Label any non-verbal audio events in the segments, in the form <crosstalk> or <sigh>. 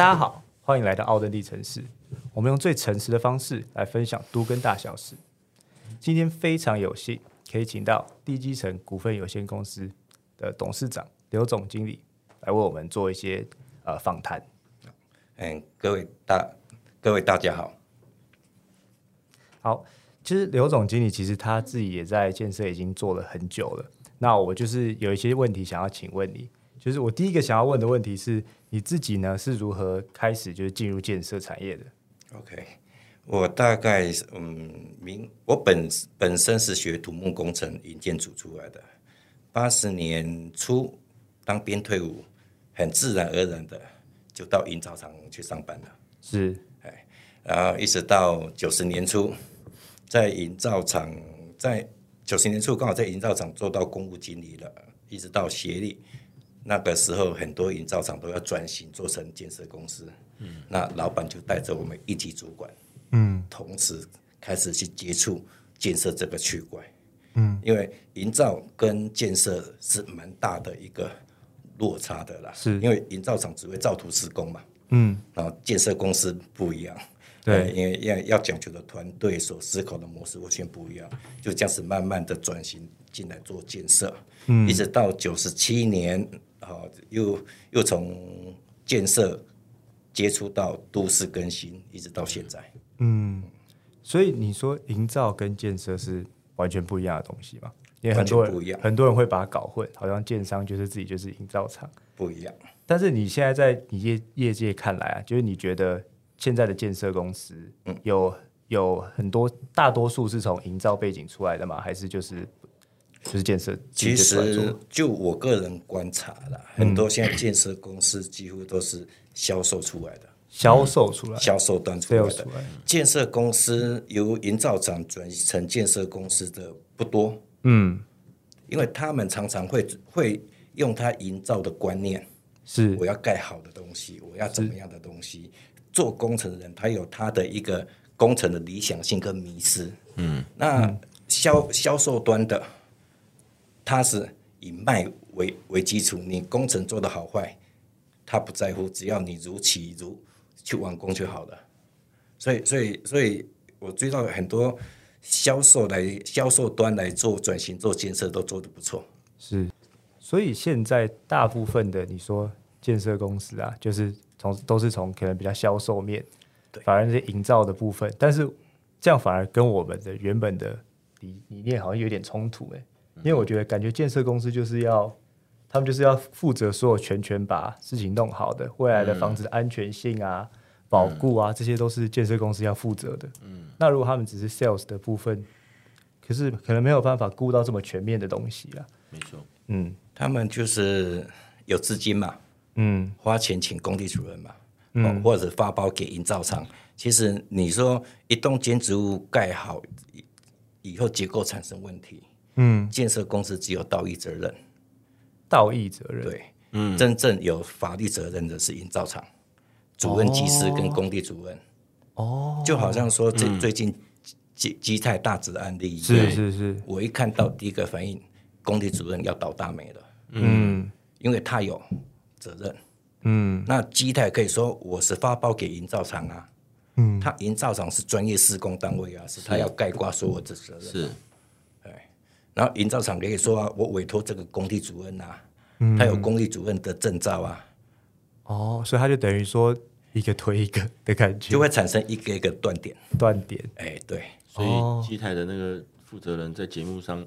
大家好，欢迎来到奥登地城市。我们用最诚实的方式来分享都跟大小事。今天非常有幸可以请到地基城股份有限公司的董事长刘总经理来为我们做一些呃访谈。嗯，各位大各位大家好。好，其实刘总经理其实他自己也在建设已经做了很久了。那我就是有一些问题想要请问你，就是我第一个想要问的问题是，你自己呢是如何开始就是进入建设产业的？OK，我大概是嗯，明我本本身是学土木工程营建组出来的，八十年初当兵退伍，很自然而然的就到营造厂去上班了。是哎然后一直到九十年初，在营造厂，在九十年初刚好在营造厂做到公务经理了，一直到协力。那个时候，很多营造厂都要转型做成建设公司，嗯，那老板就带着我们一级主管，嗯，同时开始去接触建设这个区块，嗯，因为营造跟建设是蛮大的一个落差的啦，是。因为营造厂只会造图施工嘛，嗯，然后建设公司不一样，对。呃因为要要讲究的团队所思考的模式完全不一样，就这样子慢慢的转型进来做建设，嗯，一直到九十七年，好、又又从建设接触到都市更新，一直到现在，嗯所以你说营造跟建设是完全不一样的东西嘛？因为很多人不一样很多人会把它搞混，好像建商就是自己就是营造厂。不一样。但是你现在在你业业界看来啊，就是你觉得现在的建设公司嗯有有很多大多数是从营造背景出来的吗？还是就是就是建设？其实就我个人观察啦，很多现在建设公司几乎都是销售出来的，销售出来，销售端出来的。来，建设公司由营造厂转成建设公司的不多，嗯，因为他们常常会会用他营造的观念，是。我要盖好的东西，我要怎么样的东西。做工程的人，他有他的一个工程的理想性跟迷失。嗯，那销销售端的，他是以卖为为基础，你工程做的好坏，他不在乎，只要你如期如去完工就好了。所以，所以，所以我追到很多销售来销售端来做转型做建设都做得不错。是，所以现在大部分的你说建设公司啊，就是从都是从可能比较销售面，对反而是营造的部分，但是这样反而跟我们的原本的理理念好像有点冲突哎、因为我觉得感觉建设公司就是要。他们就是要负责所有全权把事情弄好的，未来的房子的安全性啊、保固啊，这些都是建设公司要负责的。嗯，那如果他们只是 sales 的部分，可是可能没有办法顾到这么全面的东西啊。没错，嗯他们就是有资金嘛，嗯，花钱请工地主任嘛，嗯，或者发包给营造厂。其实你说一栋建筑物盖好以以后结构产生问题，嗯，建设公司只有道义责任，道义责任，对，嗯，真正有法律责任的是营造厂主任技师跟工地主任。哦，就好像说最最近基基泰大直的案例一样，是是是，我一看到第一个反应，工地主任要倒大霉了，嗯。因为他有责任。嗯。那基泰可以说我是发包给营造厂啊，嗯，他营造厂是专业施工单位啊，是他要概括所有的责任。是然后营造厂可以说啊，我委托这个工地主任啊，他有工地主任的证照啊，哦，所以他就等于说一个推一个的感觉，就会产生一个一个断点。断点，哎，对，所哦。以机台的那个负责人在节目上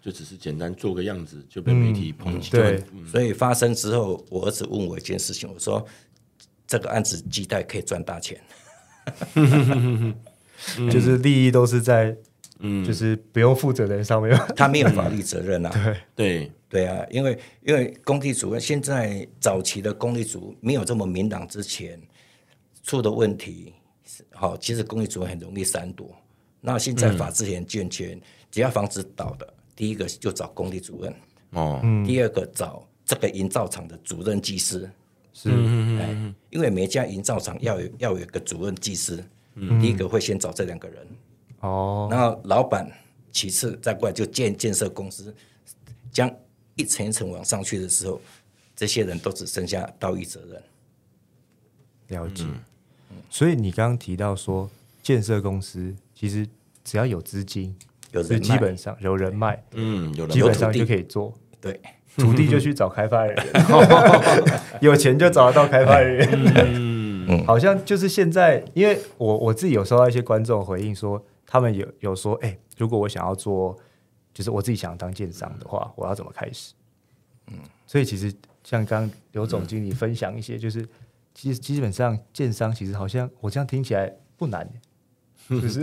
就只是简单做个样子，就被媒体抨击。对，所以发生之后，我儿子问我一件事情，我说这个案子基台可以赚大钱。<laughs> <laughs> 就是利益都是在，嗯，就是不用负责的人上面，<laughs> 他没有法律责任啊。对，对，对啊，因为因为工地主任现在早期的工地主没有这么明朗之前出的问题，好，其实工地主任很容易闪躲。那现在法制很健全，只要房子倒的，第一个就找工地主任，哦，第二个找这个营造厂的主任技师。是，哎，因为每家营造厂要有要有一个主任技师，第一个会先找这两个人，哦，然后老板其次再过来就建建设公司，将一层一层往上去的时候，这些人都只剩下道义责任。了解。所以你刚刚提到说，建设公司其实只要有资金，有人脉基本上有人脉，嗯，有人基本上就可以做。对，土地就去找开发人员，<laughs> 有钱就找得到开发人员。嗯，好像就是现在，因为我我自己有收到一些观众回应说，他们有有说，哎、如果我想要做，就是我自己想要当建商的话，我要怎么开始？嗯，所以其实像刚刚刘总经理分享一些，就是其实基本上建商其实好像我这样听起来不难，<laughs> 不是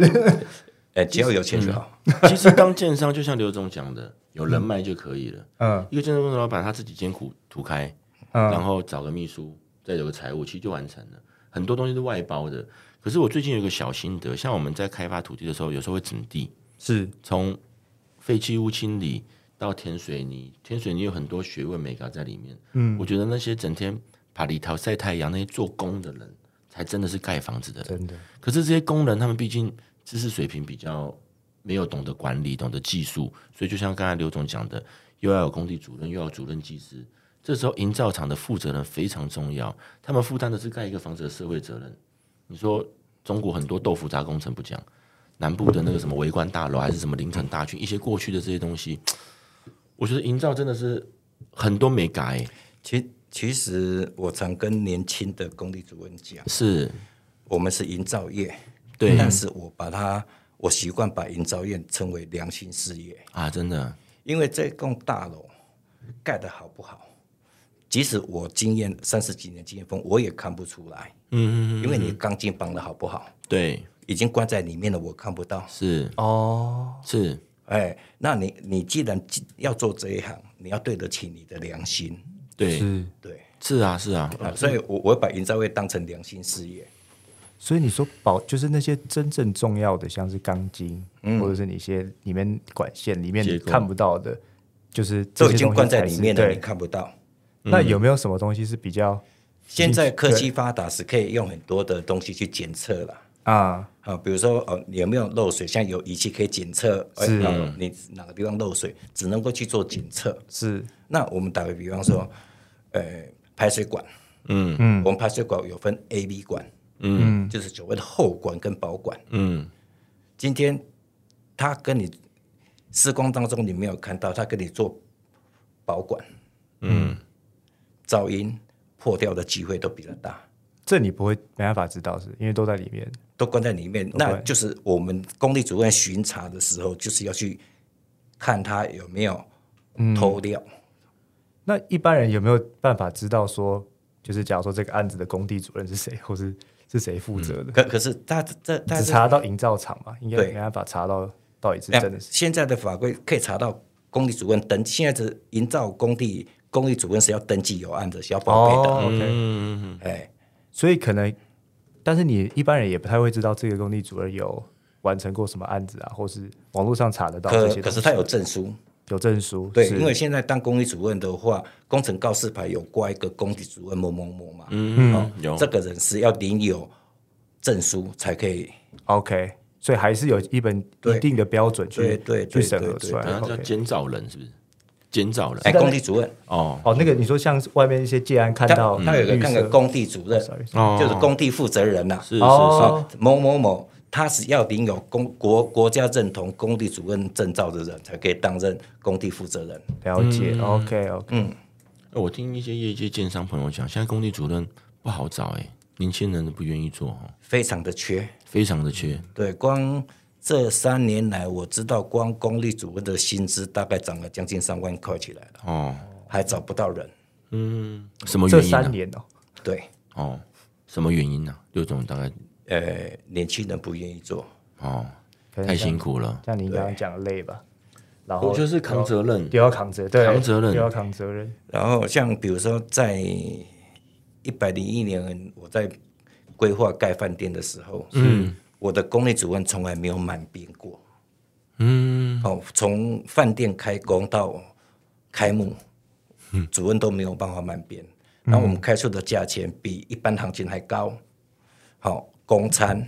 哎，<laughs> 只要有钱就好。<laughs> 其实当建商就像刘总讲的，有人脉就可以了。嗯一个建设公司老板他自己艰苦涂开，嗯然后找个秘书，再有个财务，其实就完成了。很多东西是外包的。可是我最近有一个小心得，像我们在开发土地的时候，有时候会整地，是从废弃物清理到填水泥，填水泥有很多学问美感在里面。嗯我觉得那些整天爬里头晒太阳那些做工的人，才真的是盖房子的人。真的可是这些工人，他们毕竟知识水平比较没有懂得管理、懂得技术，所以就像刚才刘总讲的，又要有工地主任，又要有主任技师。这时候营造厂的负责人非常重要，他们负担的是盖一个房子的社会责任。你说中国很多豆腐渣工程不讲，南部的那个什么围观大楼，还是什么凌晨大群，一些过去的这些东西，我觉得营造真的是很多没改、其其实我常跟年轻的工地主任讲，是我们是营造业，对。但是我把它，我习惯把营造业称为良心事业，啊，真的。因为这栋大楼盖的好不好，即使我经验三十几年经验丰，我也看不出来，嗯嗯，因为你钢筋绑的好不好，对，已经关在里面了，我看不到。是。哦，是，哎，那你你既然要做这一行，你要对得起你的良心，对，是，对。是啊，是啊，啊，所以我我会把营造业当成良心事业。所以你说保就是那些真正重要的，像是钢筋，嗯。或者是你一些里面管线里面看不到的，就是都已经关在里面了，你，看不到。那有没有什么东西是比较现在科技发达，是可以用很多的东西去检测了。啊？啊，比如说哦，你有没有漏水？现在有仪器可以检测，哎是哦你哪个地方漏水，只能够去做检测。是那我们打个比方说，呃，排水管，嗯嗯我们排水管有分 A、B 管，嗯就是所谓的后管跟保管。嗯今天他跟你施工当中你没有看到，他跟你做保管，嗯，噪音破掉的机会都比较大。这你不会没办法知道，是因为都在里面。都关在里面，那就是我们工地主任巡查的时候，就是要去看他有没有偷掉。那一般人有没有办法知道说，就是假如说这个案子的工地主任是谁，<laughs> 或是是谁负责的？可可是他这他只查到营造厂嘛，应该没办法查到到底是哎真的是现在的法规可以查到工地主任等，现在的营造工地工地主任是要登记有案的，是要报备的。哦，OK，嗯，哎，所以可能，但是你一般人也不太会知道这个工地主任有完成过什么案子啊，或是网络上查得到这些。可可是他有证书，有证书，对，因为现在当工地主任的话，工程告示牌有挂一个工地主任某某某嘛，嗯哦有。这个人是要领有证书才可以。OK，所以还是有一本一定的标准去对对对去审核出来。好像叫监造人，是不是？监造了。哎，工地主任。哦。哦，那个你说像外面一些建安看他到他有一个绿色。看个工地主任，哦。就是工地负责人呐、是是哦。是，某某某，他是要领有公国国家认同工地主任证照的人，才可以担任工地负责人。了解，OK OK，嗯，哎我听一些业界建商朋友讲，现在工地主任不好找，哎，年轻人都不愿意做哦，非常的缺。非常的缺。对，光这三年来，我知道光公立主任的薪资大概涨了将近三万块起来了，哦，还找不到人。嗯，什么原因这？三年哦，对，哦，什么原因呢？刘总大概？呃，年轻人不愿意做。哦，太辛苦了，像您刚刚讲的累吧，然后我就是扛责任。又要扛责，对，扛责任。又要扛责任，然后像比如说在一百零一年，我在规划盖饭店的时候，嗯，我的工地主任从来没有满编过。嗯，哦，从饭店开工到开幕，主任都没有办法满编。那我们开出的价钱比一般行情还高。好、公餐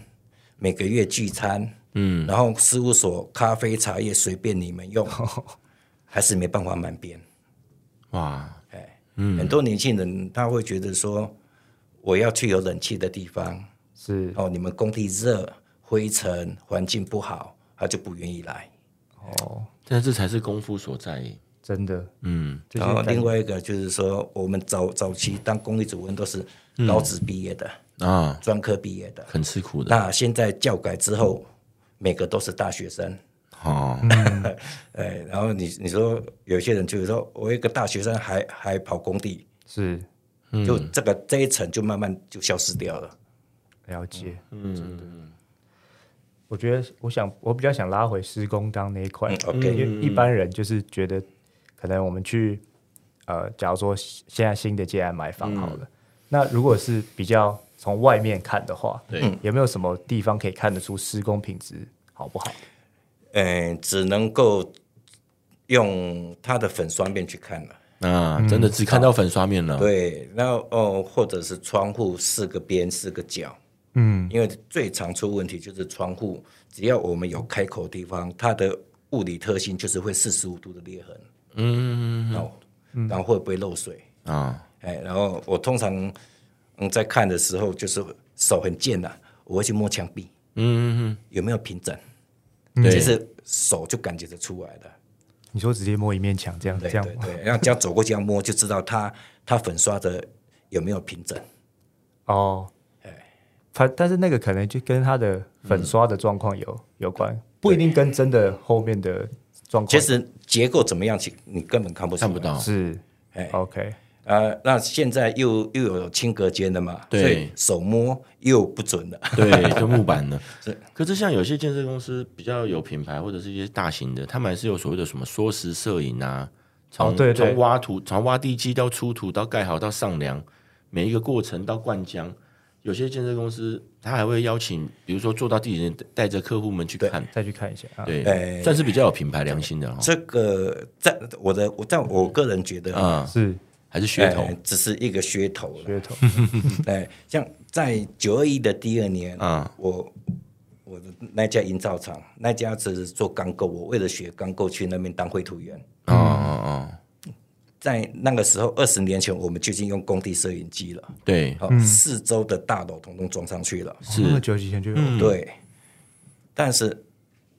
每个月聚餐，嗯，然后事务所咖啡茶叶随便你们用，<laughs> 还是没办法满编。哇，哎，很多年轻人他会觉得说，我要去有冷气的地方，是哦，你们工地热、灰尘、环境不好，他就不愿意来。哦，但这才是功夫所在。真的，嗯，然后另外一个就是说，我们早早期当公立主任都是高职毕业的、啊，专科毕业的，很吃苦的。那现在教改之后，每个都是大学生。哦，<laughs> 哎，然后你你说有些人就是说我一个大学生还还跑工地，是就这个这一层就慢慢就消失掉了。了解。嗯，我觉得，我想我比较想拉回施工当那一块。嗯，OK。因为一般人就是觉得，可能我们去呃，假如说现在新的建案买房好了，那如果是比较从外面看的话，对，有没有什么地方可以看得出施工品质好不好？嗯，只能够用它的粉刷面去看了。啊，真的只看到粉刷面了。对，然后哦，或者是窗户四个边四个角，嗯，因为最常出问题就是窗户，只要我们有开口地方，它的物理特性就是会四十五度的裂痕，嗯哦，然后会不会漏水？啊，哎，然后我通常嗯在看的时候，就是手很贱呐、我会去摸墙壁嗯，有没有平整，对其实手就感觉得出来的。你说直接摸一面墙这样这样对对对，然后这样走过去这样摸，就知道它它粉刷的有没有平整。哦，哎反但是那个可能就跟它的粉刷的状况有、有关，不一定跟真的后面的状况其实结构怎么样，其你根本看不看不到。是哎 OK。呃，那现在又又有轻隔间的嘛，对所以手摸又不准了。对，<laughs> 就木板的是。可是像有些建设公司比较有品牌，或者是一些大型的，他们还是有所谓的什么缩时摄影啊，从、哦对对从挖土，从挖地基到出土到盖好到上梁，每一个过程到灌浆。有些建设公司他还会邀请，比如说做到地人带着客户们去看，再去看一下啊。对，哎算是比较有品牌良心的哈。这个在我的我在我个人觉得啊、是还是噱头哎只是一个噱头了。噱头，<laughs> 哎，像在九二一的第二年，啊我我的那家营造厂，那家只是做钢构，我为了学钢构去那边当绘图员。哦哦哦，在那个时候，二十年前，我们就已经用工地摄影机了，对，好、四周的大楼统统装上去了。是。那么久以前就有，对，但是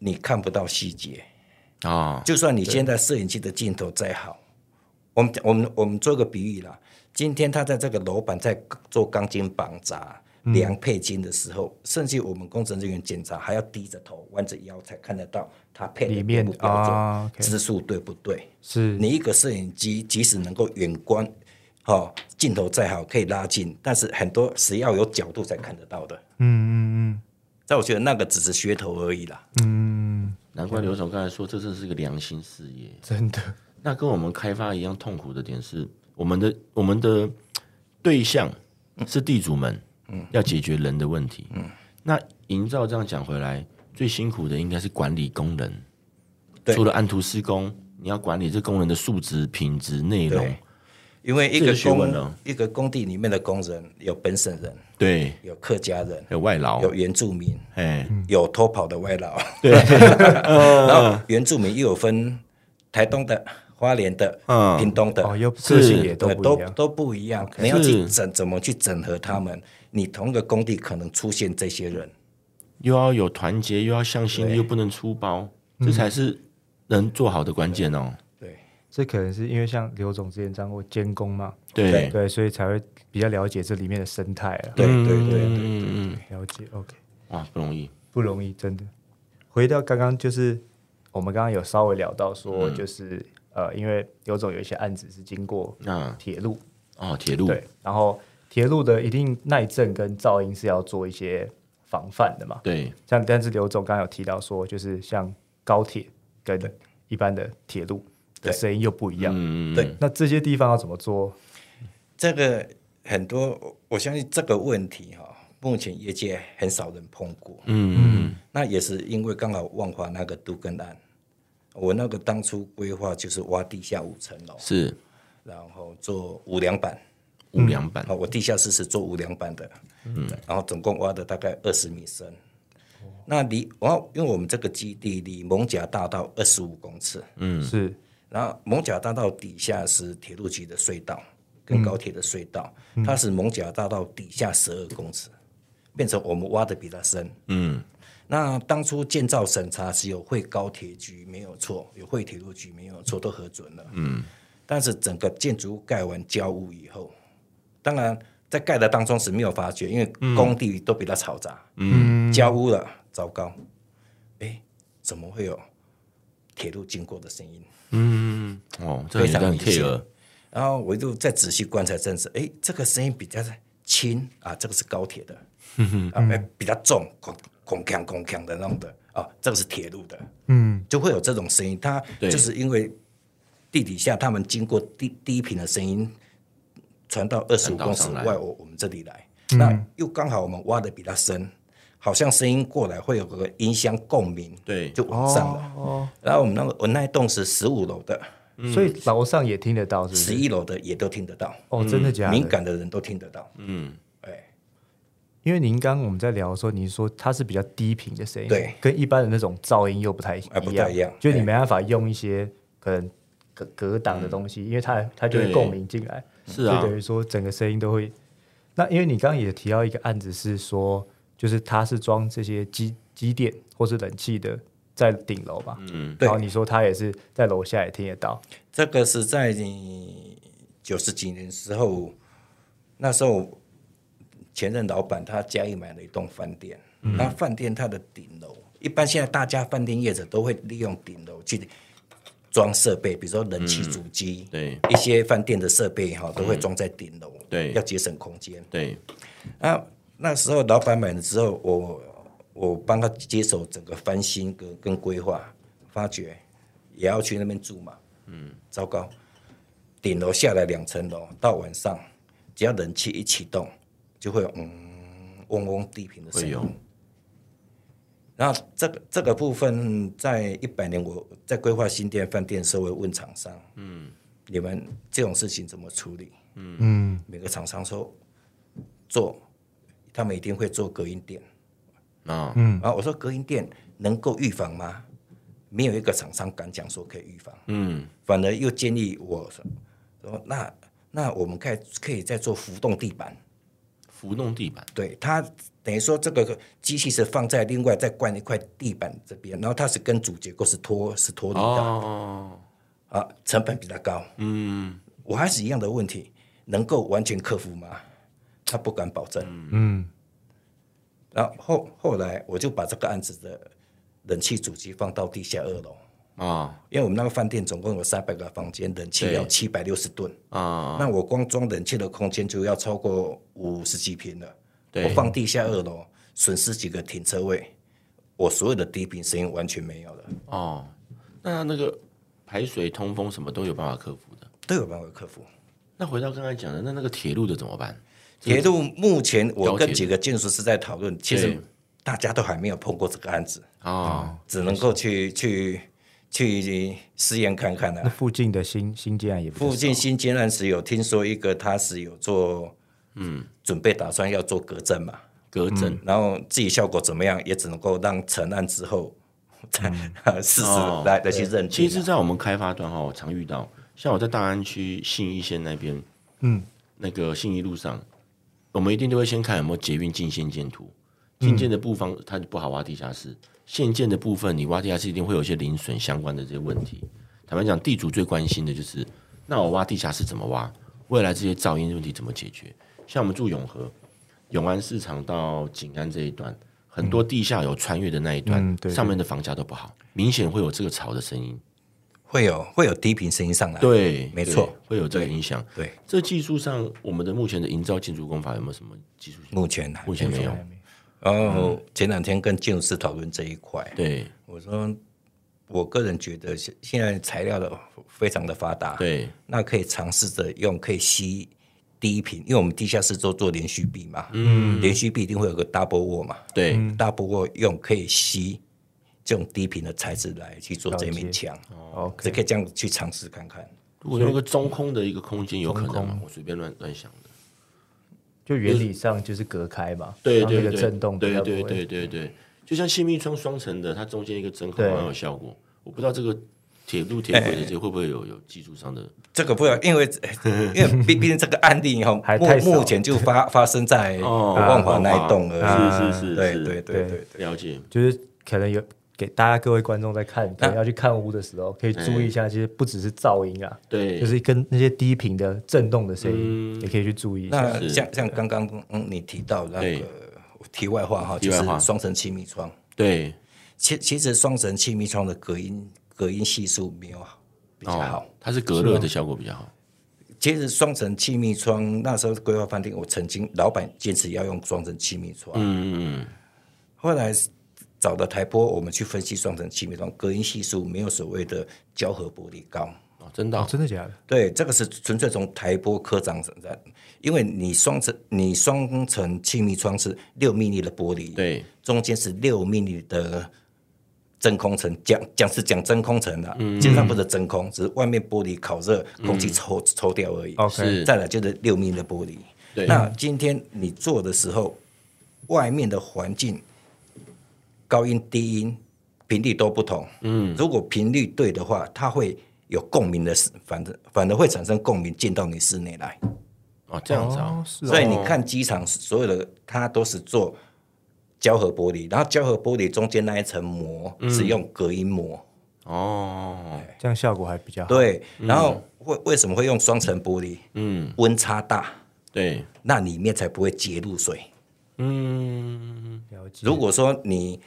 你看不到细节。啊、就算你现在摄影机的镜头再好，我们我们我们做个比喻啦，今天他在这个楼板在做钢筋绑扎、量配筋的时候，甚至我们工程人员检查还要低着头、弯着腰才看得到它配的里面标不标准、啊，OK 支数对不对？是你一个摄影机即使能够远观，哦，镜头再好可以拉近，但是很多是要有角度才看得到的。嗯嗯但我觉得那个只是噱头而已啦。嗯嗯，难怪刘总刚才说这真是个良心事业。真的 <laughs> 那跟我们开发一样痛苦的点是，我们的我们的对象是地主们，要解决人的问题。嗯。那营造这样讲回来，最辛苦的应该是管理工人。对。除了按图施工，你要管理这工人的素质、品质、内容。因为一这个工一个工地里面的工人有本省人，对，有客家人，有外劳，有原住民，哎，有偷跑的外劳，对，<laughs> 然后原住民又有分台东的、花莲的、嗯。屏东的，哦，又个性也都都不一样，都不一样。你要去整怎么去整合他们？你同一个工地可能出现这些人，又要有团结，又要向心力，又不能出包，这才是能做好的关键哦。对。这可能是因为像刘总之前当过监工嘛，对，对，所以才会比较了解这里面的生态啊。对对对对嗯嗯嗯，了解，OK，哇，不容易。不容易，真的。回到刚刚，就是我们刚刚有稍微聊到说，就是、呃，因为刘总有一些案子是经过那铁路，哦，铁路。对，然后铁路的一定耐震跟噪音是要做一些防范的嘛。对像但是刘总刚刚有提到说，就是像高铁跟一般的铁路的对声音又不一样。嗯，对那这些地方要怎么做？这个很多，我相信这个问题哈、目前业界很少人碰过。嗯那也是因为刚好万华那个杜根案，我那个当初规划就是挖地下五层楼，是然后做五梁板。五梁板。哦，，我地下室是做无梁板的，嗯，然后总共挖的大概二十米深。那离我因为我们这个基地离蒙甲大道二十五公尺，嗯。是。然后蒙甲大道底下是铁路局的隧道，跟高铁的隧道，它是蒙甲大道底下十二公尺，变成我们挖的比它深。嗯，那当初建造审查是有会高铁局没有错，有会铁路局没有错，都核准了。嗯，但是整个建筑物盖完交屋以后，当然在盖的当中是没有发觉，因为工地都比较嘈杂。嗯，交屋了，糟糕，哎，怎么会有铁路经过的声音？嗯，哦，这非常明显 care。然后我就再仔细观察，证实，哎，这个声音比较轻啊，这个是高铁的，啊，哎比较重，空空锵空锵的那种的，啊，这个是铁路的，嗯，就会有这种声音。它就是因为地底下他们经过低低频的声音传到二十五公尺外，我我们这里来，那又刚好我们挖的比较深，好像声音过来会有个音箱共鸣，对。就往上了。哦，然后我们那个我那一栋是十五楼的，所以楼上也听得到，是是？十一楼的也都听得到。哦，真的假的？敏感的人都听得到。嗯，哎，因为您刚刚我们在聊的时候，您说它是比较低频的声音，对。跟一般的那种噪音又不太哎不太一样。就你没办法用一些可能隔隔挡的东西，因为它它就会共鸣进来，是啊就等于说整个声音都会。那因为你刚刚也提到一个案子是说，就是它是装这些机机电或是冷气的在顶楼吧，嗯，对然后你说它也是在楼下也听得到，这个是在你九十几年时候，那时候前任老板他家里买了一栋饭店，那饭店它的顶楼，一般现在大家饭店业者都会利用顶楼去装设备，比如说冷气主机，对一些饭店的设备哈都会装在顶楼，对要节省空间。对，那那时候老板买了之后，我我帮他接手整个翻新跟跟规划，发觉也要去那边住嘛。嗯，糟糕，顶楼下来两层楼，到晚上只要冷气一启动，就会有嗯嗡嗡地频的声音。然后这个这个部分，在一百年我在规划新店饭店的时候，问厂商，嗯，你们这种事情怎么处理？嗯嗯，每个厂商说做，他们一定会做隔音垫。啊，然后我说隔音垫能够预防吗？没有一个厂商敢讲说可以预防，嗯，反而又建议我说，说那那我们可以可以再做浮动地板。浮弄地板，对它等于说这个机器是放在另外再灌一块地板这边，然后它是跟主结构是脱是脱离的、哦，啊，成本比较高。嗯，我还是一样的问题，能够完全克服吗？他不敢保证。嗯，然后后后来我就把这个案子的冷气主机放到地下二楼，啊。因为我们那个饭店总共有三百个房间，冷气对。要七百六十吨，啊，那我光装冷气的空间就要超过五十几平了。对。我放地下二楼，损失几个停车位，我所有的低频声音完全没有了，哦，那那个排水、通风什么都有办法克服的。都有办法克服。那回到刚才讲的，那那个铁路的怎么办？铁路目前我跟几个建筑师在讨论，其实大家都还没有碰过这个案子，啊，只能够去去去试验看看啊。那附近的新新建案也附近新建案是有听说一个，他是有做，嗯，准备打算要做隔震嘛，隔震然后自己效果怎么样，也只能够让成案之后再 <laughs> 试试哦来来去认定啊。其实，在我们开发端哈，我常遇到，像我在大安区信义线那边，嗯，那个信义路上，我们一定都会先看有没有捷运进线建图。进建的部分它就不好挖地下室，现建的部分你挖地下室一定会有一些零损相关的这些问题。坦白讲，地主最关心的就是，那我挖地下室怎么挖？未来这些噪音问题怎么解决？像我们住永和，永安市场到景安这一段，很多地下有穿越的那一段，嗯对对上面的房价都不好，明显会有这个吵的声音。会有会有低频声音上来，对，没错会有这个影响。对，这技术上，我们的目前的营造建筑工法有没有什么技术？目前还目前没有。然后前两天跟建筑师讨论这一块，对。我说我个人觉得现现在材料的非常的发达，对。那可以尝试着用可以吸低频，因为我们地下室都做连续壁嘛，嗯，连续壁一定会有个 double wall 嘛，对，double wall 用可以吸这种低频的材质来去做这面墙，这哦 OK，可以这样去尝试看看。如果用一个中空的一个空间，有可能吗？我随便乱乱想的。就原理上就是隔开嘛，对对对，震动对对对对对，就像气密窗双层的，它中间一个真空对蛮有效果。我不知道这个铁路铁轨的这些会不会有有技术上的？这个不要，因为 <laughs> 因为毕毕竟这个案例哈，目还太少目前就发 <laughs> 发生在哦万华那一栋而是是是，对对对对，了解。就是可能有给大家各位观众在看，可能要去看屋的时候，可以注意一下，其实不只是噪音啊，对，就是跟那些低频的震动的声音，也可以去注意一下。那像像刚刚嗯你提到那对。个题外话哈，就题外话。是双层气密窗。对。其其实双层气密窗的隔音隔音系数没有比较好。哦，它是隔热的效果比较好。其实双层气密窗那时候规划饭店，我曾经老板坚持要用双层气密窗，嗯嗯。后来找的台玻，我们去分析双层气密窗隔音系数没有所谓的胶合玻璃高。嗯，哦，真的哦哦，真的假的？对，这个是纯粹从台玻科长审在，因为你双层你双层气密窗是六 m 米的玻璃，，对中间是六 m 米的真空层，讲讲是讲真空层的、基本上不是真空，只是外面玻璃烤热，空气抽、抽掉而已。OK 是再来就是六米的玻璃。对那今天你做的时候，外面的环境高音、低音频率都不同。嗯，如果频率对的话，它会有共鸣的，反正反而会产生共鸣进到你室内来。哦，这样子哦啊，所以你看机场所有的它都是做胶合玻璃，然后胶合玻璃中间那一层膜是用隔音膜。哦，这样效果还比较好。对，然后为为什么会用双层玻璃？嗯，温差大，对，那里面才不会结露水。嗯，了解。如果说你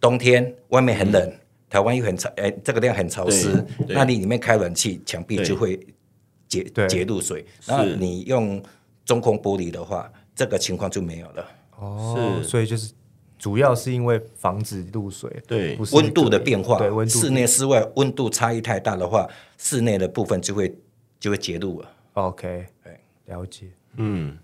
冬天外面很冷，台湾又很潮，哎，这个量很潮湿，那你里面开暖气，墙壁就会结对。结露水。然后你用中空玻璃的话，这个情况就没有了。哦，是。所以就是主要是因为防止露水，对。温度的变化，对温度室内室外温度差异太大的话，室内的部分就会就会结露了。OK，对。了解。嗯，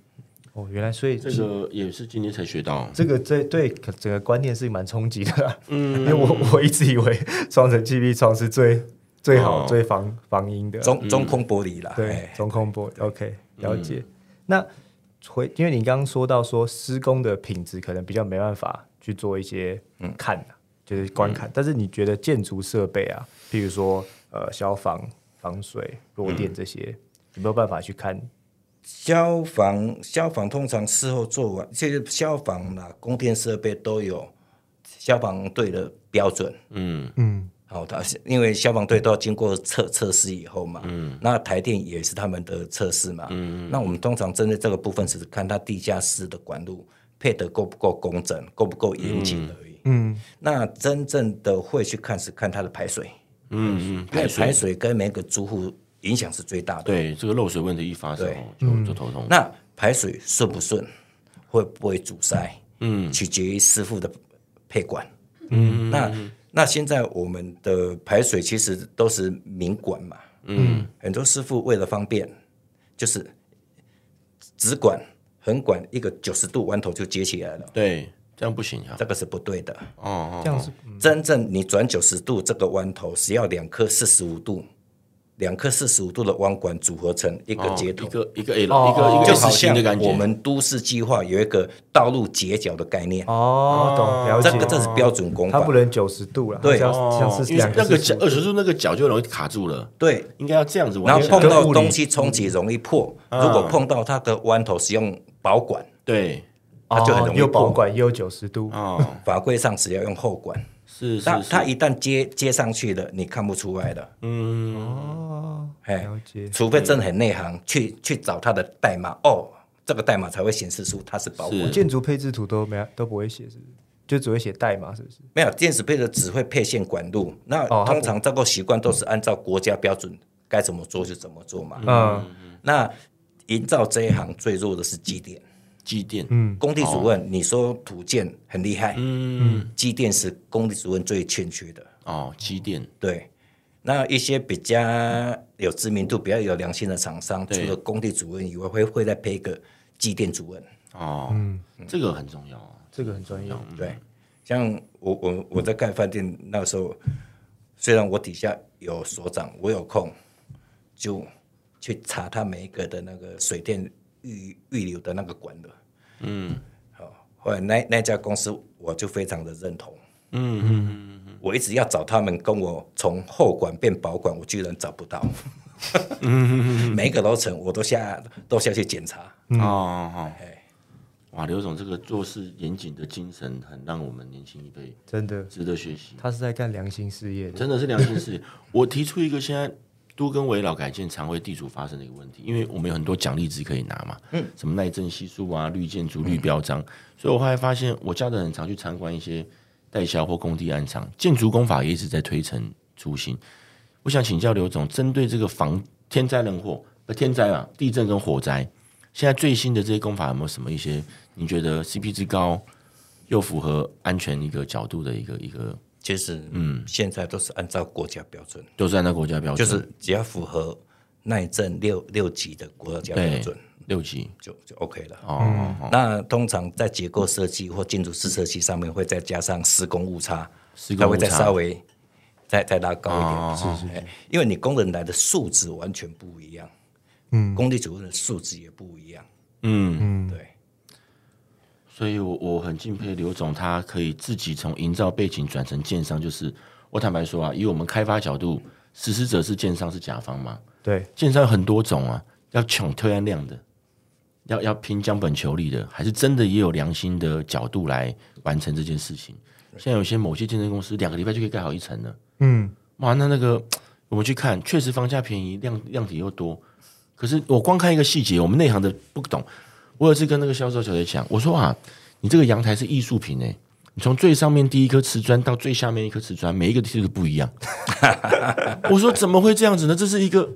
哦，原来所以这个也是今天才学到。这个这对整个观念是蛮冲击的啊、嗯，因为我我一直以为双层气密窗是最最好、哦最防防音的，中中空玻璃啦，对哎中空玻璃。OK，了解。那回，因为你刚刚说到说施工的品质可能比较没办法去做一些看、啊就是观看，但是你觉得建筑设备啊，譬如说呃消防、防水、弱电这些，有没有办法去看？消防消防通常事后做完，其实消防啦、供电设备都有消防队的标准。嗯。嗯，好，它是因为消防队都要经过测测试以后嘛，嗯，那台电也是他们的测试嘛，嗯，那我们通常针对这个部分，只是看它地下室的管路配得够不够工整，够不够严谨而已。嗯，那真正的会去看是看它的排水，嗯嗯，因为排水。排水跟每个住户影响是最大的。对这个漏水问题一发生就就头痛。那排水顺不顺，会不会阻塞？嗯取决于师傅的配管。嗯，那那现在我们的排水其实都是明管嘛，嗯很多师傅为了方便，就是直管、横管一个九十度弯头就接起来了，对，这样不行啊。这个是不对的。哦哦，这样是真正你转九十度这个弯头是要两颗四十五度，两颗四十五度的弯管组合成一个哦接头一。个一个 L 哦一个一个就好像的感觉。我们都市计划有一个道路截角的概念，哦，懂了解。这个这是标准工法它不。能九十度了，对像哦，是因为那个角角二十度那个角就容易卡住了，对，应该要这样子然。后碰到东西冲击容易破。嗯如果碰到它的弯头使用保管，对，它就很容易哦又保破。管又九十度，哦，法规上只要用后管，是是是，那它一旦接接上去了，你看不出来的。嗯，哦，哎，除非真的很内行，去去找它的代码，哦，这个代码才会显示出它是保护。建筑配置图都没有都不会写，是不是？就只会写代码，是不是？没有电子配置只会配线管路，那通常这个习惯都是按照国家标准该怎么做就怎么做嘛。嗯那营造这一行最弱的是机电，机电，嗯，工地主任，你说土建很厉害，嗯，机电是工地主任最欠缺的。哦，机电，对，那一些比较有知名度、比较有良心的厂商，除了工地主任以外，会会再配一个机电主任。哦，嗯。这个很重要。啊。这个很专业。对，像我我我在盖饭店那时候，虽然我底下有所长，我有空就去查他每一个的那个水电预预留的那个管的。嗯好，后来那那家公司我就非常的认同。嗯嗯嗯我一直要找他们跟我从后管变保管，我居然找不到。每一个楼层我都下都下去检查。哦哦哎，哇，刘总这个做事严谨的精神，很让我们年轻一辈真的，值得学习。他是在干良心事业的。真的是良心事业。我提出一个现在都跟围老改建常为地主发生的一个问题，因为我们有很多奖励值可以拿嘛，嗯，什么耐震系数啊、绿建筑、绿标章，所以我后来发现，我家的人常去参观一些代销或工地暗场，建筑工法也一直在推陈出新。我想请教刘总，针对这个防天灾人祸，不天灾啊，地震跟火灾，现在最新的这些工法有没有什么一些你觉得 CP 值高又符合安全一个角度的一个一个，其实，嗯，现在都是按照国家标准，都是按照国家标准，就是只要符合耐震六六级的国家标准，六级。就就 OK 了。哦哦哦，那通常在结构设计或建筑师设计上面会再加上施工误差，它会再施工误差。稍微再再拉高一点。哦哦。是是是，因为你工人来的素质完全不一样，嗯，工地主任的素质也不一样，嗯。嗯，对。所以我我很敬佩刘总，他可以自己从营造背景转成建商，就是我坦白说啊，以我们开发角度，实施者是建商是甲方嘛，对，建商有很多种啊，要抢推案量的，要要拼将本求利的，还是真的也有良心的角度来完成这件事情。现在有些某些建设公司两个礼拜就可以盖好一层了，嗯，哇，那那个我们去看，确实房价便宜，量量体又多。可是我光看一个细节，我们内行的不懂。我有一次跟那个销售小姐讲，我说啊，你这个阳台是艺术品诶、你从最上面第一颗瓷砖到最下面一颗瓷砖，每一个都不一样。我说怎么会这样子呢？这是一个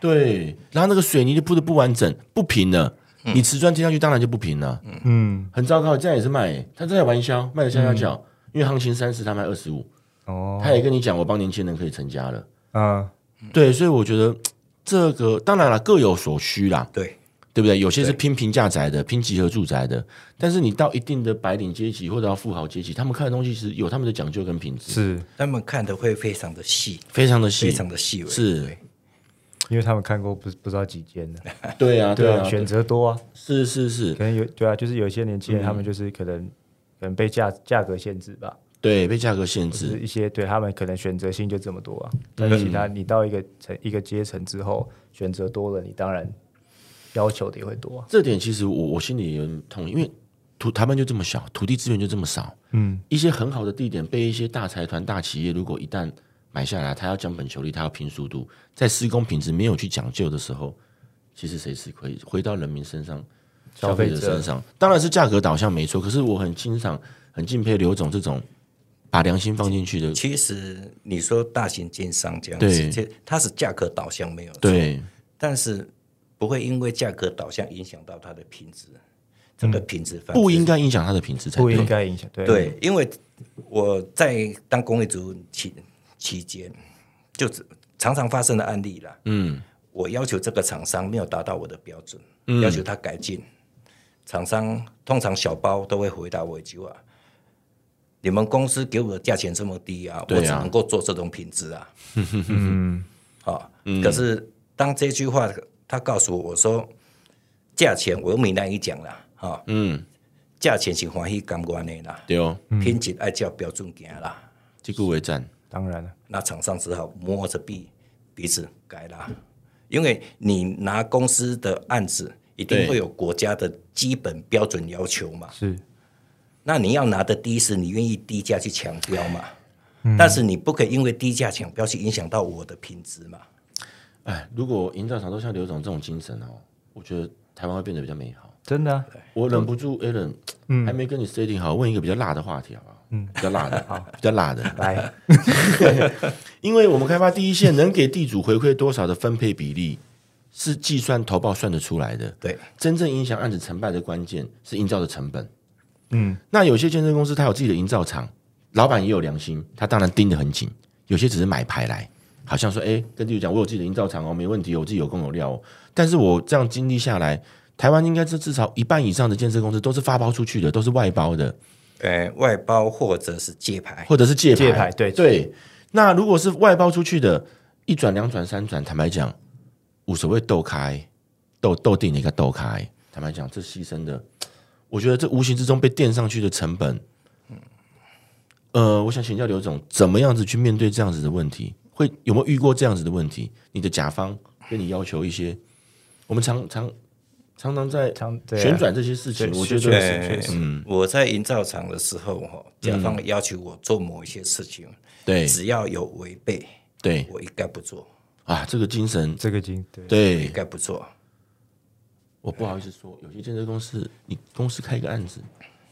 对，然后那个水泥就铺的不完整、不平了，你瓷砖贴上去当然就不平了，嗯，很糟糕。这样也是卖、欸，他正在玩销，卖的下下叫，因为行情三十，他卖二十五，哦，他也跟你讲，我帮年轻人可以成家了。啊，对，所以我觉得这个当然了，各有所需啦，对，对不对？有些是拼平价宅的，拼集合住宅的，但是你到一定的白领阶级或者到富豪阶级，他们看的东西是有他们的讲究跟品质，是。他们看的会非常的细，非常的细，非常的细微，是。因为他们看过不不知道几间的，对啊，啊，对啊，选择多啊，是是是，可能有对啊，就是有些年轻人他们就是可能可能被价价格限制吧，对，被价格限制，一些对他们可能选择性就这么多啊，但是其他你到一个层一个阶层之后，选择多了，你当然要求的也会多。啊，这点其实我我心里也痛，因为土台湾就这么小，土地资源就这么少，嗯，一些很好的地点被一些大财团、大企业，如果一旦买下来，他要降本求利，他要拼速度，在施工品质没有去讲究的时候，其实谁吃亏？回到人民身上，消费者。者身上，当然是价格导向没错。可是我很欣赏、很敬佩刘总这种把良心放进去的，其实你说大型建商这样对。子，其实它是价格导向没有错，对。但是不会因为价格导向影响到它的品质，这个品质反不应该该影响它的品质才对不应。该影响，对对，因为我在当工业主任期期间，就是常常发生的案例啦。嗯，我要求这个厂商没有达到我的标准，要求他改进。厂商通常小包都会回答我一句话：“你们公司给我的价钱这么低啊，啊我只能够做这种品质啊。<laughs> ”嗯，好、可是当这句话他告诉我我说价钱，我用闽南语讲啦，哈、嗯，价钱是欢喜甘愿的啦，对哦，品质爱照标准行啦。这个为战，当然了，那厂商只好摸着鼻鼻子改啦，因为你拿公司的案子，一定会有国家的基本标准要求嘛。是。那你要拿的低是你愿意低价去抢标嘛？但是你不可以因为低价抢标去影响到我的品质嘛？哎，如果营造厂都像刘总这种精神哦，我觉得台湾会变得比较美好。真的啊，我忍不住 a l a n 还没跟你 setting 好，问一个比较辣的话题好不好？嗯，比较辣的，好，比较辣的。来，<laughs> 因为我们开发第一线能给地主回馈多少的分配比例，是计算投报算得出来的。对，真正影响案子成败的关键是营造的成本。嗯，那有些建设公司它有自己的营造厂，老板也有良心，他当然盯得很紧。有些只是买牌来，好像说，哎，跟地主讲，我有自己的营造厂哦，没问题哦，我自己有工有料哦。但是我这样经历下来，台湾应该是至少一半以上的建设公司都是发包出去的，都是外包的。呃，外包或者是借牌，或者是借牌，借牌对对。那如果是外包出去的，一转、两转、三转，坦白讲，无所谓斗开、斗斗定的一个斗开。坦白讲，这牺牲的，我觉得这无形之中被垫上去的成本，呃，我想请教刘总，怎么样子去面对这样子的问题？会有没有遇过这样子的问题？你的甲方跟你要求一些，我们常常常常在旋转这些事情，对我觉确得实确实嗯，我在营造厂的时候，哈，甲方要求我做某一些事情，对。只要有违背，对。我一概不做，啊，这个精神，这个精对。一对概不做。我不好意思说，有些建设公司，你公司开一个案子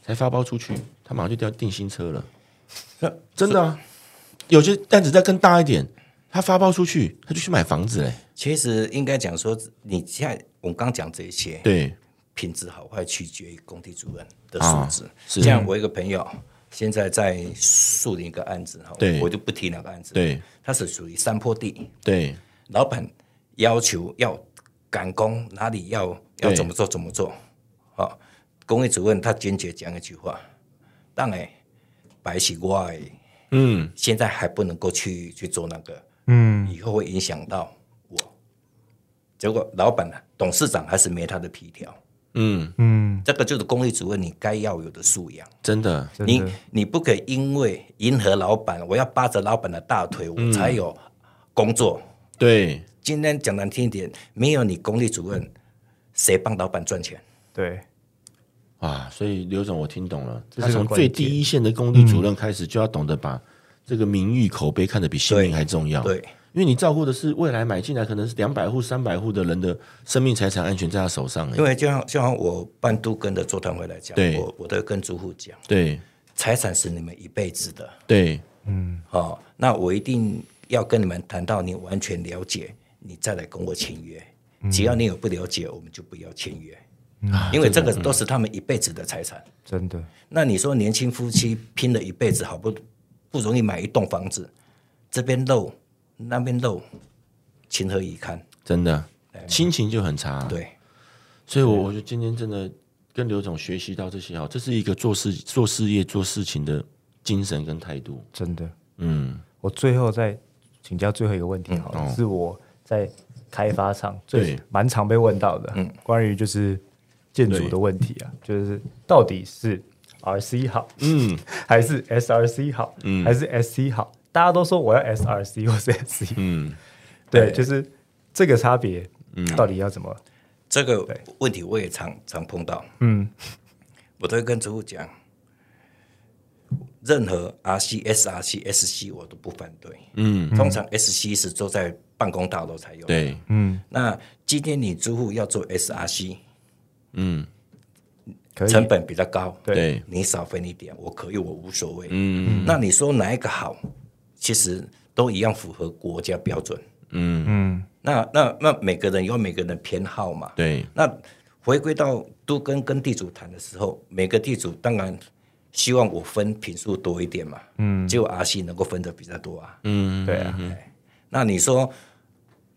才发包出去，他马上就调定新车了，<laughs> 真的啊，有些案子再更大一点，他发包出去，他就去买房子嘞，其实应该讲说，你现在我们刚讲这些，对。品质好坏取决于工地主任的啊素质。是。像我一个朋友，现在在树林一个案子哈，对。我就不提那个案子，对，它是属于山坡地，对。老板要求要赶工，哪里要要怎么做怎么做。好、工业主任他坚决讲一句话：，当然白起外，嗯，现在还不能够去去做那个，嗯以后会影响到我。结果老板呢，董事长还是没他的皮条。嗯，嗯，这个就是工业主任你该要有的素养。真的，你的你不可以因为迎合老板，我要扒着老板的大腿，嗯我才有工作。对今天讲难听一点，没有你工地主任，谁帮老板赚钱？对啊，所以刘总我听懂了，这是个他从最关键第一线的工地主任开始，就要懂得把这个名誉口碑看得比性命还重要。对，因为你照顾的是未来买进来可能是两百户、三百户的人的生命财产安全在他手上。哎因为就像就像我办都跟的座谈会来讲，对我我都会跟住户讲，对财产是你们一辈子的。对嗯哦，那我一定要跟你们谈到你完全了解，你再来跟我签约。只要你有不了解，我们就不要签约，因为这个都是他们一辈子的财产。真的那你说年轻夫妻拼了一辈子，好不不容易买一栋房子，这边漏那边漏，情何以堪？真的心情就很差。，对，所以我我觉得今天真的跟刘总学习到这些哦，这是一个做事做事业做事情的精神跟态度。真的。嗯，我最后再请教最后一个问题好了，哦是我在开发厂最对蛮常被问到的，嗯关于就是建筑的问题啊，就是到底是 RC <laughs> 好，嗯，还是 SRC 好，嗯。还是 SC 好？大家都说我要 SRC 或是 SC，嗯，对，就是这个差别，嗯。到底要怎么？这个问题我也常常碰到，嗯，我都会跟租户讲，任何 RC、SRC、SC 我都不反对。嗯，通常 SC 是坐在办公大楼才有。，对，嗯。那今天你租户要做 SRC，嗯，可以，成本比较高，对对，你少分一点，我可以，我无所谓。嗯那你说哪一个好？其实都一样符合国家标准。嗯，嗯，那那那每个人有每个人的偏好嘛。对，那回归到都跟跟地主谈的时候，每个地主当然希望我分品数多一点嘛。嗯，只有阿西能够分的比较多啊。嗯，对啊，那你说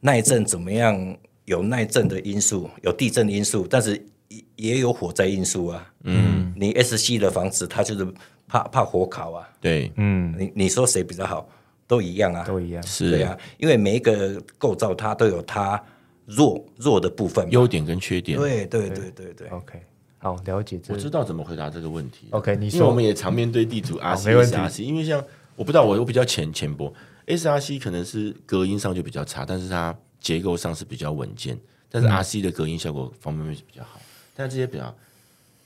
耐震怎么样？有耐震的因素，有地震因素，但是也也有火灾因素啊。嗯，你 SC 的房子，它就是怕怕火烤啊。对，嗯，你你说谁比较好？都一样啊。都一样，是对啊，因为每一个构造它都有它弱弱的部分。优点跟缺点。对对对对对。OK，好，了解这我知道怎么回答这个问题。OK，你说因为我们也常面对地主 RC、没问题 SRC，因为像我不知道我我比较浅浅薄，SRC 可能是隔音上就比较差，但是它结构上是比较稳健，但是 RC 的隔音效果方面是比较好，但这些比较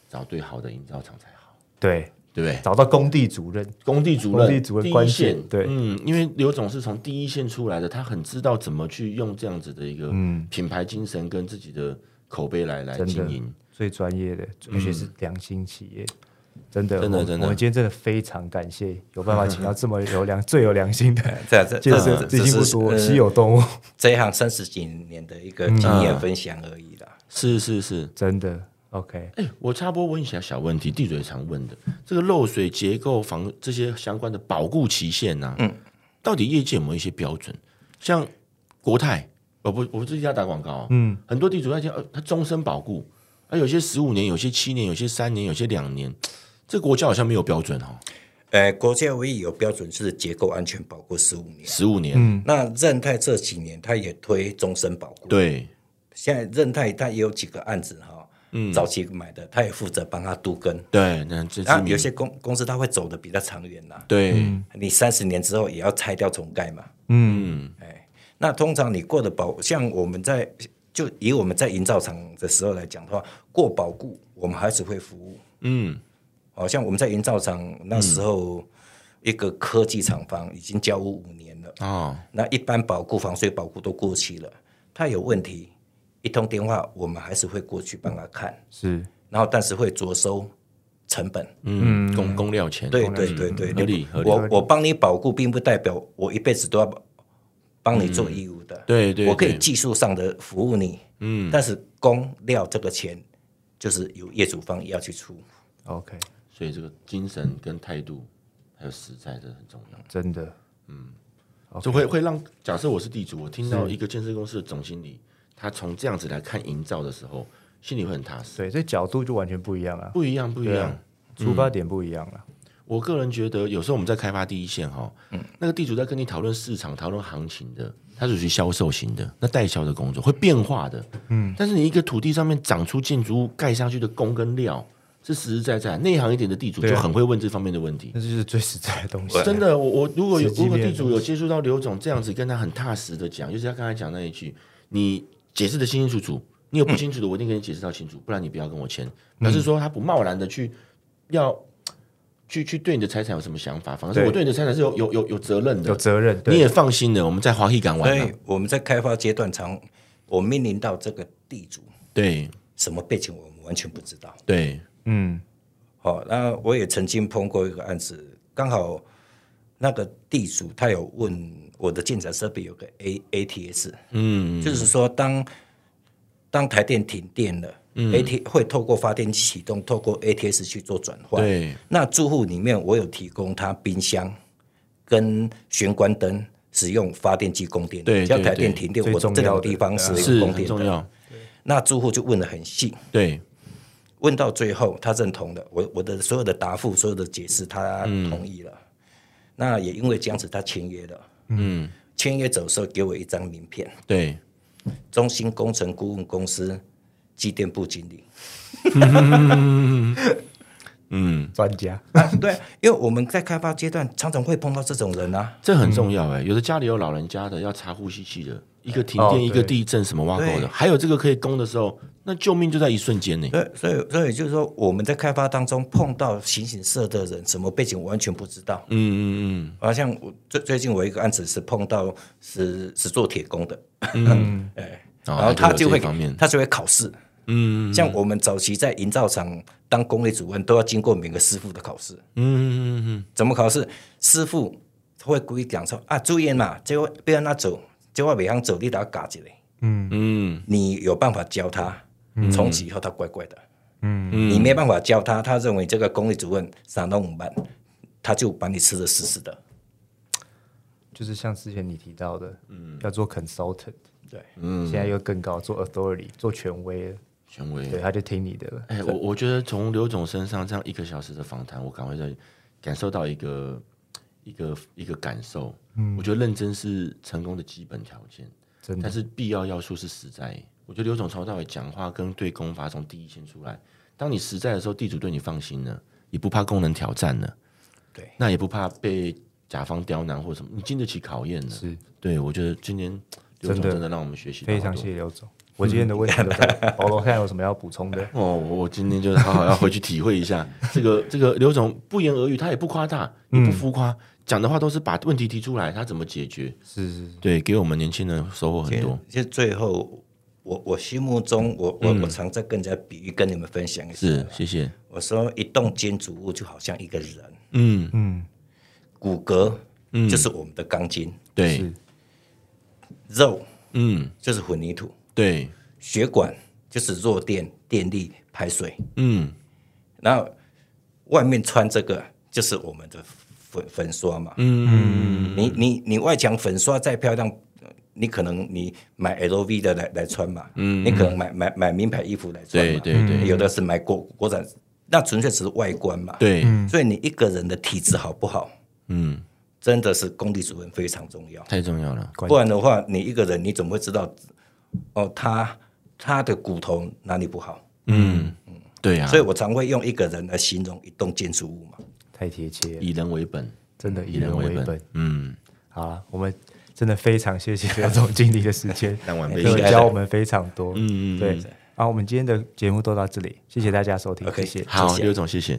找对好的营造厂才好，对，对不对？找到工地主任，工地主任，工地主任关第一线键，对嗯，因为刘总是从第一线出来的，他很知道怎么去用这样子的一个品牌精神跟自己的口碑来来经营。最专业的，而且是良心企业。真的，真的真的我们今天真的非常感谢，有办法请到这么有良、<laughs> 最有良心的 <laughs> 这这建设，这这经不多，呃稀有动物，这一行三十几年的一个经验分享而已啦。是是是，真的 OK。哎，我插播问一下小问题，地主也常问的，这个漏水结构防这些相关的保固期限呢、嗯，到底业界有没有一些标准？像国泰，我不我不是要打广告、啊，嗯，很多地主在讲，呃，他终身保固，啊，有些十五年，有些七年，有些三年，有些两年，这国家好像没有标准哦，呃，国家唯一有标准是结构安全保护十五年。十五年，嗯那任泰这几年他也推终身保护。，对，现在任泰它也有几个案子哈，嗯。早期买的，他也负责帮他都跟。对，那这然有些公公司他会走的比较长远呐、对，你三十年之后也要拆掉重盖嘛。嗯。哎，那通常你过的保，像我们在就以我们在营造厂的时候来讲的话，过保固我们还是会服务。嗯。好像我们在营造厂那时候，一个科技厂房已经交屋五年了，哦，那一般保固、防水保固都过期了，它有问题，一通电话我们还是会过去帮他看，是。然后但是会着收成本。嗯，工工料钱，对对对对，合理合理。我我帮你保固，并不代表我一辈子都要帮你做义务的。对对，我可以技术上的服务你，嗯，但是工料这个钱就是由业主方要去出。OK，所以这个精神跟态度还有实在，这很重要。真的。嗯。就会会让假设我是地主，我听到一个建设公司的总经理，他从这样子来看营造的时候，心里会很踏实。对，这角度就完全不一样了，不一样，不一样啊。出发点不一样了。我个人觉得，有时候我们在开发第一线哈，那个地主在跟你讨论市场、讨论行情的，他是属于销售型的，那代销的工作会变化的。嗯，但是你一个土地上面长出建筑物盖上去的工跟料，是实实在在。内行一点的地主就很会问这方面的问题。那就是最实在的东西。真的，我我如果有如果地主有接触到刘总这样子跟他很踏实的讲，就是他刚才讲那一句，你解释的清清楚楚，你有不清楚的，我一定给你解释到清楚，不然你不要跟我签。表示说他不贸然的去要去去对你的财产有什么想法，反而是我对你的财产是有有有有责任的，有责任，对。你也放心的。我们在华裔港所玩啊以，我们在开发阶段常，我面临到这个地主对。什么背景，我们完全不知道。对，嗯，好、那我也曾经碰过一个案子，刚好那个地主他有问我的建材设备有个 A A T S，嗯，就是说当当台电停电了、a 嗯 T 会透过发电机启动，透过 A T S 去做转换。对，那住户里面我有提供他冰箱跟玄关灯使用发电机供电，对对只要台电停电，最我这两个地方是是有供电的。重要，那住户就问的很细，对，问到最后，他认同了我我的所有的答复、所有的解释，他嗯。同意了。那也因为这样子，他签约了。嗯，签约走的时候给我一张名片，对，中兴工程顾问公司机电部经理。<laughs> 嗯，专家，啊，对，因为我们在开发阶段常常会碰到这种人啊。这很重要哎、有的家里有老人家的，要查呼吸器的，一个停哦电，一个地震，什么挖沟的，还有这个可以攻的时候，那救命就在一瞬间呢。对，所以所以就是说，我们在开发当中碰到形形色的人，什么背景完全不知道。嗯嗯嗯好像我最最近我一个案子是碰到是是做铁工的，嗯，<laughs> 哎，哦然后他就会他就会考试。嗯像我们早期在营造厂当工类主任，都要经过每个师傅的考试。嗯嗯嗯怎么考试？师傅会故意讲说啊，注意嘛，这个不要那走，这个袂晓走，你得要嘎一来。嗯嗯你有办法教他，从此以后他乖乖的。嗯，你没办法教他，他认为这个公立主任三到五万，他就把你吃的死死的。就是像之前你提到的，嗯，要做 consultant，对，嗯现在又更高，做 authority，做权威了，权威。对，他就听你的了。哎、我我觉得从刘总身上这样一个小时的访谈，我赶快在感受到一个一个一个感受。嗯，我觉得认真是成功的基本条件，真的但是必要要素是实在。我觉得刘总从头到尾讲话跟对功法从第一线出来，当你实在的时候，地主对你放心了，也不怕功能挑战了，对，那也不怕被甲方刁难或什么，你经得起考验了。是对，我觉得今年刘总真的让我们学习到非常谢谢刘总。我今天的问题都在，<laughs> 保罗看有什么要补充的？哦，我我今天就是好好要回去体会一下 <laughs> 这个这个刘总不言而喻，他也不夸大，也不浮夸，讲的话都是把问题提出来，他怎么解决？是是是，对，给我们年轻人收获很多。其实最后，我我心目中，我我、我常在跟人家比喻，跟你们分享一下。是，谢谢。我说一栋建筑物就好像一个人，嗯，嗯，骨骼嗯就是我们的钢筋，对，肉嗯，就是混凝土，对，血管就是弱电、电力、排水，嗯，然后外面穿这个就是我们的粉粉刷嘛。嗯，你你你外墙粉刷再漂亮，你可能你买 LV 的来来穿嘛，嗯，你可能买买买名牌衣服来穿嘛，对对对。有的是买国国产，那纯粹只是外观嘛，，对，所以你一个人的体质好不好，嗯，真的是工地主任非常重要，太重要了。不然的话，你一个人你怎么会知道哦他他的骨头哪里不好？嗯，对呀、所以我常会用一个人来形容一栋建筑物嘛。太贴切，以人为本，真的以以人为本。嗯，好了，我们真的非常谢谢刘总经理的时间，<laughs> 教我们非常多。嗯嗯对。好，我们今天的节目都到这里，谢谢大家收听谢谢。好，谢谢刘总，谢谢。